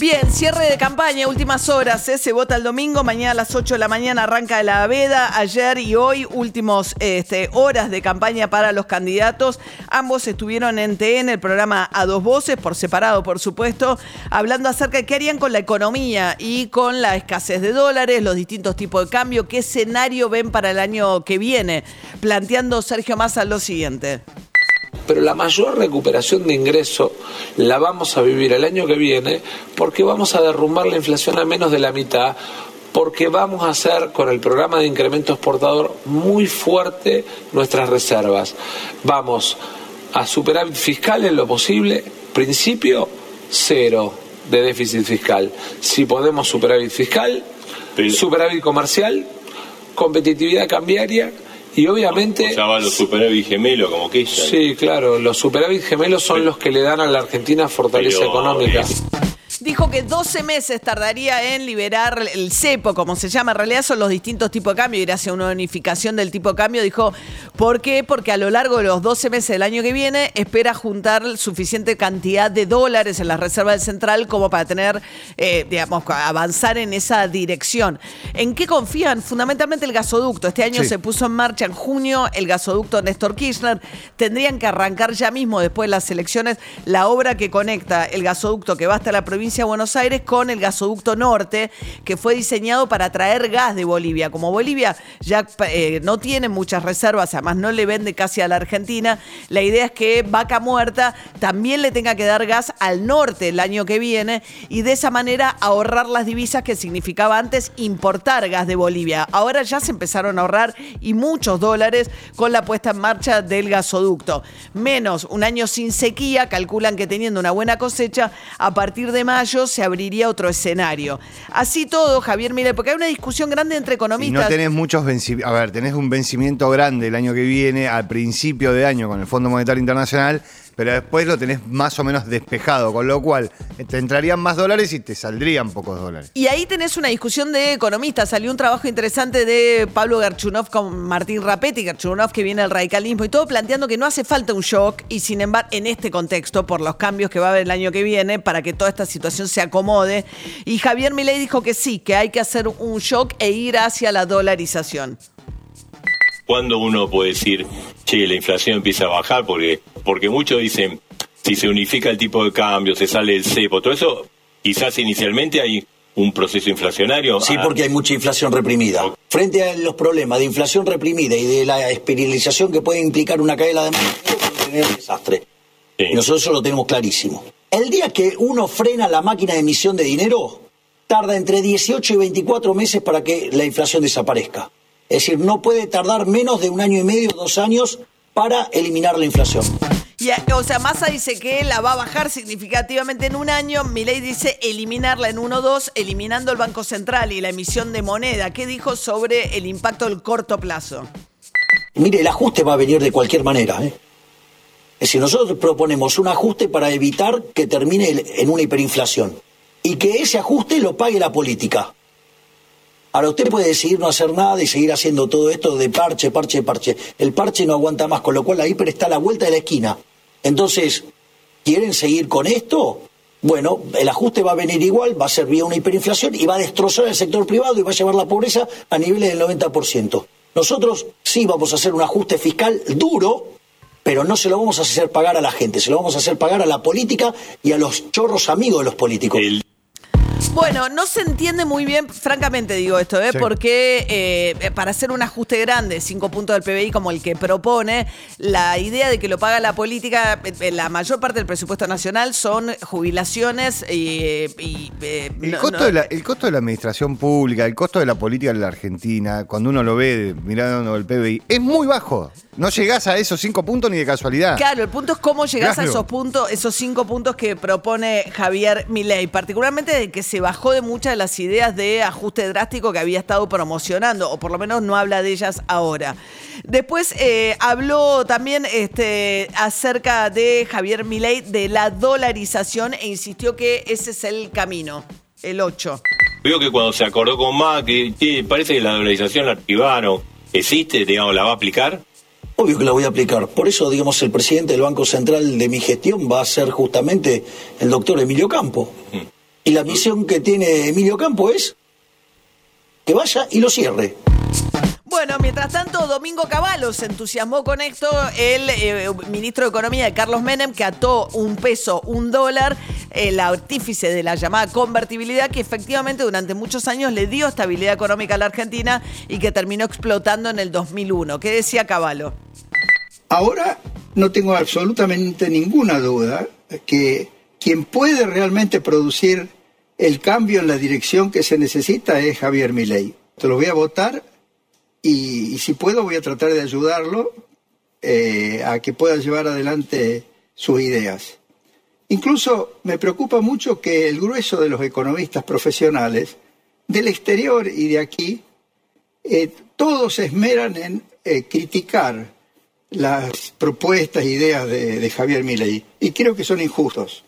Bien, cierre de campaña, últimas horas, ¿eh? se vota el domingo, mañana a las 8 de la mañana arranca la veda, ayer y hoy últimos este, horas de campaña para los candidatos. Ambos estuvieron en TN, el programa A Dos Voces, por separado por supuesto, hablando acerca de qué harían con la economía y con la escasez de dólares, los distintos tipos de cambio, qué escenario ven para el año que viene, planteando Sergio Massa lo siguiente pero la mayor recuperación de ingreso la vamos a vivir el año que viene porque vamos a derrumbar la inflación a menos de la mitad, porque vamos a hacer con el programa de incremento exportador muy fuerte nuestras reservas. Vamos a superávit fiscal en lo posible, principio cero de déficit fiscal. Si podemos superávit fiscal, superávit comercial, competitividad cambiaria y obviamente. Llama los superávit gemelos, como que Sí, claro, los superávit gemelos son los que le dan a la Argentina fortaleza económica dijo que 12 meses tardaría en liberar el cepo, como se llama. En realidad son los distintos tipos de cambio, ir hacia una unificación del tipo de cambio. Dijo, ¿por qué? Porque a lo largo de los 12 meses del año que viene espera juntar suficiente cantidad de dólares en la reserva del central como para tener, eh, digamos, avanzar en esa dirección. ¿En qué confían? Fundamentalmente el gasoducto. Este año se puso en marcha en junio el gasoducto Néstor Kirchner. Tendrían que arrancar ya mismo, después de las elecciones, la obra que conecta el gasoducto que va hasta la provincia de Buenos Aires con el gasoducto norte, que fue diseñado para traer gas de Bolivia. Como Bolivia ya eh, no tiene muchas reservas, además no le vende casi a la Argentina, la idea es que Vaca Muerta también le tenga que dar gas al norte el año que viene y de esa manera ahorrar las divisas que significaba antes importar gas de Bolivia. Ahora ya se empezaron a ahorrar y muchos dólares con la puesta en marcha del gasoducto. Menos un año sin sequía, calculan que teniendo una buena cosecha, a partir de mayo se abriría otro escenario. Así todo, Javier mire, porque hay una discusión grande entre economistas. Y no tenés muchos vencimientos, a ver, tenés un vencimiento grande el año que viene, al principio de año con el Fondo Monetario Internacional, pero después lo tenés más o menos despejado, con lo cual te entrarían más dólares y te saldrían pocos dólares. Y ahí tenés una discusión de economistas. Salió un trabajo interesante de Pablo Garchunov con Martín Rapetti, Garchunov que viene del radicalismo y todo planteando que no hace falta un shock y sin embargo en este contexto, por los cambios que va a haber el año que viene, para que toda esta situación se acomode. Y Javier Milei dijo que sí, que hay que hacer un shock e ir hacia la dolarización. ¿Cuándo uno puede decir, che, la inflación empieza a bajar? Porque, porque muchos dicen, si se unifica el tipo de cambio, se sale el cepo, todo eso, quizás inicialmente hay un proceso inflacionario. Sí, porque hay mucha inflación reprimida. Frente a los problemas de inflación reprimida y de la espiralización que puede implicar una caída de es un desastre. Nosotros eso lo tenemos clarísimo. El día que uno frena la máquina de emisión de dinero, tarda entre 18 y 24 meses para que la inflación desaparezca. Es decir, no puede tardar menos de un año y medio, dos años para eliminar la inflación. o sea, Massa dice que la va a bajar significativamente en un año. Milei dice eliminarla en uno o dos, eliminando el Banco Central y la emisión de moneda. ¿Qué dijo sobre el impacto del corto plazo? Mire, el ajuste va a venir de cualquier manera. ¿eh? Es decir, nosotros proponemos un ajuste para evitar que termine en una hiperinflación y que ese ajuste lo pague la política. Ahora usted puede decidir no hacer nada y seguir haciendo todo esto de parche, parche, parche. El parche no aguanta más, con lo cual la hiper está a la vuelta de la esquina. Entonces, ¿quieren seguir con esto? Bueno, el ajuste va a venir igual, va a ser vía una hiperinflación y va a destrozar el sector privado y va a llevar la pobreza a niveles del 90%. Nosotros sí vamos a hacer un ajuste fiscal duro, pero no se lo vamos a hacer pagar a la gente, se lo vamos a hacer pagar a la política y a los chorros amigos de los políticos. Bueno, no se entiende muy bien, francamente digo esto, ¿eh? porque eh, para hacer un ajuste grande, 5 puntos del PBI como el que propone, la idea de que lo paga la política, eh, la mayor parte del presupuesto nacional son jubilaciones y... Eh, el, costo de la, el costo de la administración pública, el costo de la política en la Argentina, cuando uno lo ve mirando el PBI, es muy bajo. No llegás a esos 5 puntos ni de casualidad. Claro, el punto es cómo llegás a esos puntos, esos 5 puntos que propone Javier Milei, particularmente de que se bajó de muchas de las ideas de ajuste drástico que había estado promocionando, o por lo menos no habla de ellas ahora. Después eh, habló también este, acerca de Javier Milei de la dolarización e insistió que ese es el camino, el 8. Veo que cuando se acordó con Macri, che, parece que la dolarización la activaron. ¿Existe, digamos, la va a aplicar? Obvio que la voy a aplicar. Por eso, digamos, el presidente del Banco Central de mi gestión va a ser justamente el doctor Emilio Campo. Y la misión que tiene Emilio Campo es que vaya y lo cierre. Bueno, mientras tanto, Domingo Cavallo se entusiasmó con esto, el eh, ministro de Economía de Carlos Menem, que ató un peso, un dólar, el artífice de la llamada convertibilidad, que efectivamente durante muchos años le dio estabilidad económica a la Argentina y que terminó explotando en el 2001. ¿Qué decía Cavallo? Ahora no tengo absolutamente ninguna duda que quien puede realmente producir el cambio en la dirección que se necesita es Javier Milei. Te lo voy a votar y, si puedo voy a tratar de ayudarlo eh, a que pueda llevar adelante sus ideas. Incluso me preocupa mucho que el grueso de los economistas profesionales del exterior y de aquí, eh, todos se esmeran en eh, criticar las propuestas ideas de, de Javier Milei y creo que son injustos.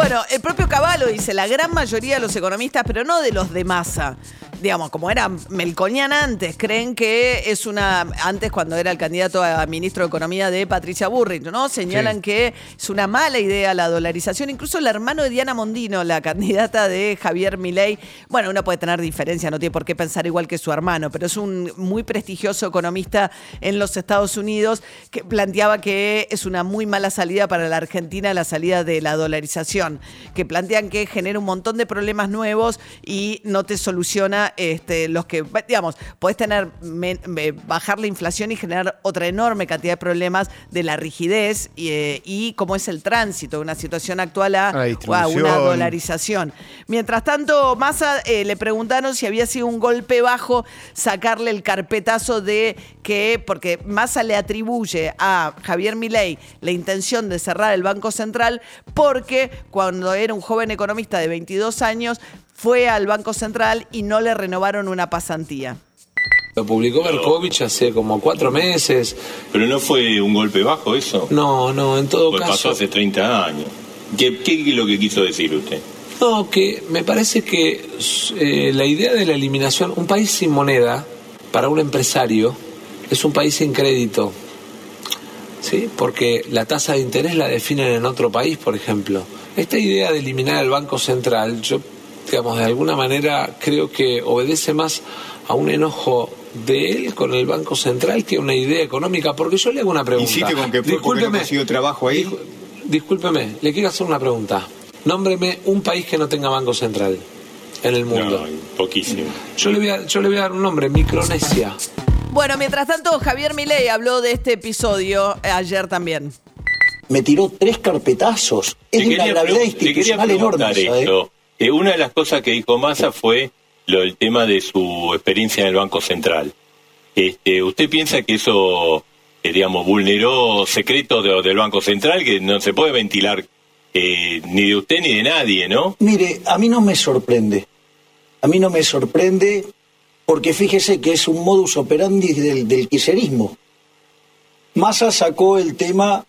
Bueno, el propio Caballo dice, la gran mayoría de los economistas, pero no de los de masa, digamos, como era Melconian antes, creen que es una, antes cuando era el candidato a ministro de Economía de Patricia Burrich, ¿no? Señalan Sí. que es una mala idea la dolarización. Incluso el hermano de Diana Mondino, la candidata de Javier Milei, bueno, uno puede tener diferencia, no tiene por qué pensar igual que su hermano, pero es un muy prestigioso economista en los Estados Unidos que planteaba que es una muy mala salida para la Argentina la salida de la dolarización, que plantean que genera un montón de problemas nuevos y no te soluciona este, los que, digamos, podés tener, eh, bajar la inflación y generar otra enorme cantidad de problemas de la rigidez y, eh, y cómo es el tránsito de una situación actual a, A una dolarización. Mientras tanto, Massa eh, le preguntaron si había sido un golpe bajo sacarle el carpetazo de que, porque Massa le atribuye a Javier Milei la intención de cerrar el Banco Central porque cuando era un joven economista de 22 años fue al Banco Central y no le renovaron una pasantía. Lo publicó Berkovich hace como cuatro meses. Pero no fue un golpe bajo eso. No, no, en todo Pues pasó caso. hace 30 años. ¿Qué, qué es lo que quiso decir usted? No, que me parece que eh, la idea de la eliminación, un país sin moneda, para un empresario, es un país sin crédito. ¿Sí? Porque la tasa de interés la definen en otro país, por ejemplo. Esta idea de eliminar el Banco Central, yo, digamos, de alguna manera creo que obedece más a un enojo de él con el Banco Central que a una idea económica. Porque yo le hago una pregunta. Insiste con que porque no Discúlpeme. consiguió trabajo ahí. Discú- Discúlpeme, le quiero hacer una pregunta. Nómbreme un país que no tenga banco central en el mundo. No, poquísimo. Yo, le voy a, yo le voy a dar un nombre, Micronesia. Bueno, mientras tanto, Javier Milei habló de este episodio ayer también. Me tiró tres carpetazos. Es de una gravedad institucional enorme. ¿eh? Eh, una de las cosas que dijo Massa fue lo del tema de su experiencia en el Banco Central. Este, ¿Usted piensa que eso, eh, digamos, vulneró secretos de- del Banco Central que no se puede ventilar eh, ni de usted ni de nadie, ¿no? Mire, a mí no me sorprende. A mí no me sorprende porque fíjese que es un modus operandi del, del kirchnerismo. Massa sacó el tema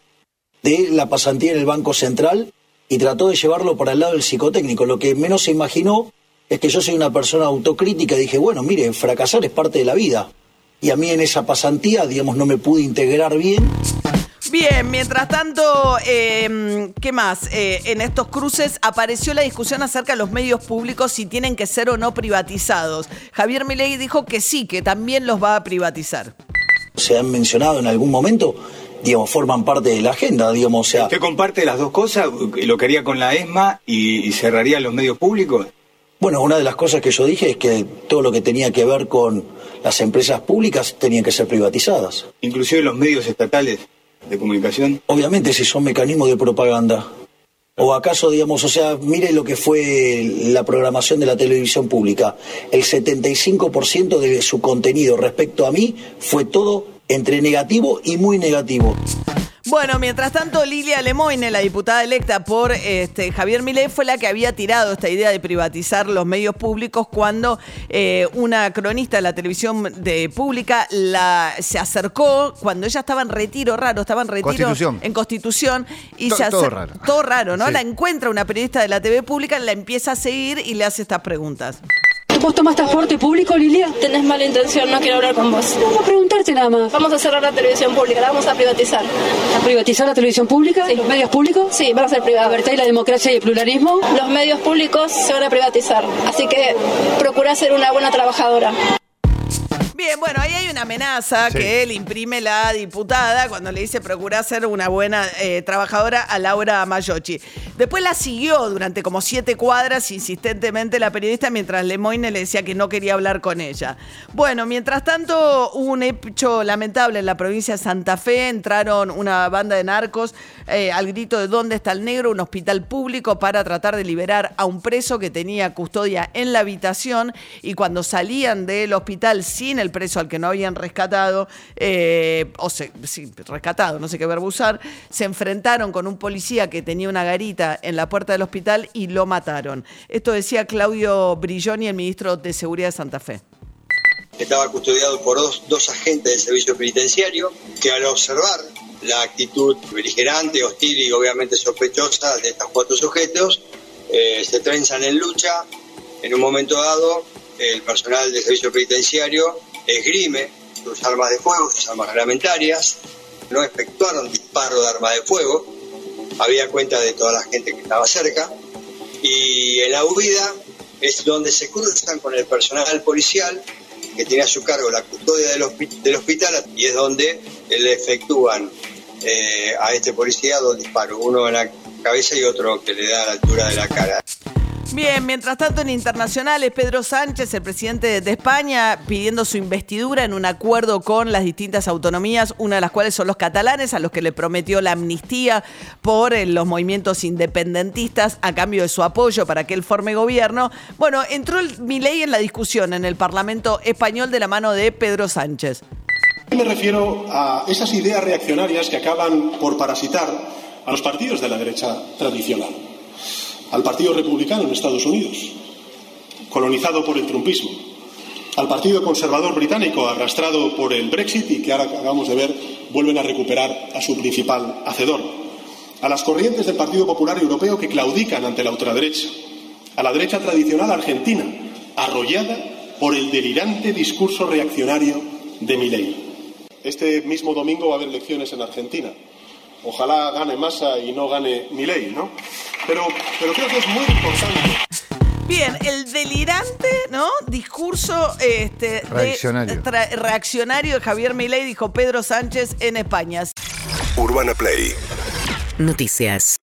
de la pasantía en el Banco Central y trató de llevarlo para el lado del psicotécnico. Lo que menos se imaginó es que yo soy una persona autocrítica y dije, bueno, mire, fracasar es parte de la vida. Y a mí en esa pasantía, digamos, no me pude integrar bien Bien, mientras tanto, eh, ¿qué más? Eh, en estos cruces apareció la discusión acerca de los medios públicos si tienen que ser o no privatizados. Javier Milei dijo que sí, que también los va a privatizar. se han mencionado en algún momento, digamos, forman parte de la agenda, digamos, o sea, ¿Usted comparte las dos cosas? ¿Lo que haría con la ESMA y, y cerraría los medios públicos? bueno, una de las cosas que yo dije es que todo lo que tenía que ver con las empresas públicas tenían que ser privatizadas. Inclusive los medios estatales de comunicación. Obviamente si son mecanismos de propaganda. ¿O acaso, digamos, o sea, mire lo que fue la programación de la televisión pública? El 75% de su contenido respecto a mí fue todo entre negativo y muy negativo. Bueno, mientras tanto, Lilia Lemoine, la diputada electa por este, Javier Milei, fue la que había tirado esta idea de privatizar los medios públicos cuando eh, una cronista de la televisión de pública la, se acercó cuando ella estaba en retiro raro, estaba en retiro Constitución. en Constitución y To- se todo acer- raro. todo raro, ¿no? Sí. La encuentra una periodista de la TV pública, la empieza a seguir y le hace estas preguntas. ¿Vos tomás transporte público, Lilia? Tenés mala intención, no quiero hablar con vos. Vamos a preguntarte nada más. Vamos a cerrar la televisión pública, la vamos a privatizar. ¿A privatizar la televisión pública? Sí. ¿Los medios públicos? Sí, van a ser ¿A privados. verter la democracia y el pluralismo? Los medios públicos se van a privatizar, así que procura ser una buena trabajadora. Bien, bueno, ahí hay una amenaza Sí. que le imprime la diputada cuando le dice procura ser una buena eh, trabajadora a Laura Mayochi. Después la siguió durante como siete cuadras insistentemente la periodista mientras Lemoyne le decía que no quería hablar con ella. Bueno, mientras tanto hubo un hecho lamentable en la provincia de Santa Fe. Entraron una banda de narcos eh, al grito de ¿Dónde está el negro? Un hospital público para tratar de liberar a un preso que tenía custodia en la habitación y cuando salían del hospital sin el preso al que no habían rescatado, eh, o se, sí, rescatado, no sé qué verbo usar, se enfrentaron con un policía que tenía una garita en la puerta del hospital y lo mataron. Esto decía Claudio Brilloni, el ministro de Seguridad de Santa Fe. estaba custodiado por dos, dos agentes del servicio penitenciario que al observar la actitud beligerante, hostil y obviamente sospechosa de estos cuatro sujetos, eh, se trenzan en lucha. En un momento dado, el personal del servicio penitenciario esgrime sus armas de fuego, sus armas reglamentarias, no efectuaron disparo de arma de fuego, había cuenta de toda la gente que estaba cerca, y en la huida es donde se cruzan con el personal policial que tiene a su cargo la custodia del, hospi- del hospital y es donde le efectúan eh, a este policía dos disparos, uno en la cabeza y otro que le da a la altura de la cara. Bien, mientras tanto en internacionales, Pedro Sánchez, el presidente de España, pidiendo su investidura en un acuerdo con las distintas autonomías, una de las cuales son los catalanes, a los que le prometió la amnistía por eh, los movimientos independentistas a cambio de su apoyo para que él forme gobierno. Bueno, entró el Milei en la discusión en el Parlamento español de la mano de Pedro Sánchez. Me refiero a esas ideas reaccionarias que acaban por parasitar a los partidos de la derecha tradicional. Al Partido Republicano en Estados Unidos, colonizado por el trumpismo. Al Partido Conservador Británico, arrastrado por el Brexit y que ahora acabamos de ver vuelven a recuperar a su principal hacedor. A las corrientes del Partido Popular Europeo que claudican ante la ultraderecha. A la derecha tradicional argentina, arrollada por el delirante discurso reaccionario de Milei. Este mismo domingo va a haber elecciones en Argentina. Ojalá gane Massa y no gane Milei, ¿no? Pero, pero creo que es muy importante. Bien, el delirante, ¿no? Discurso este, de- Reaccionario. tra- reaccionario de Javier Milei, dijo Pedro Sánchez en España. Urbana Play Noticias.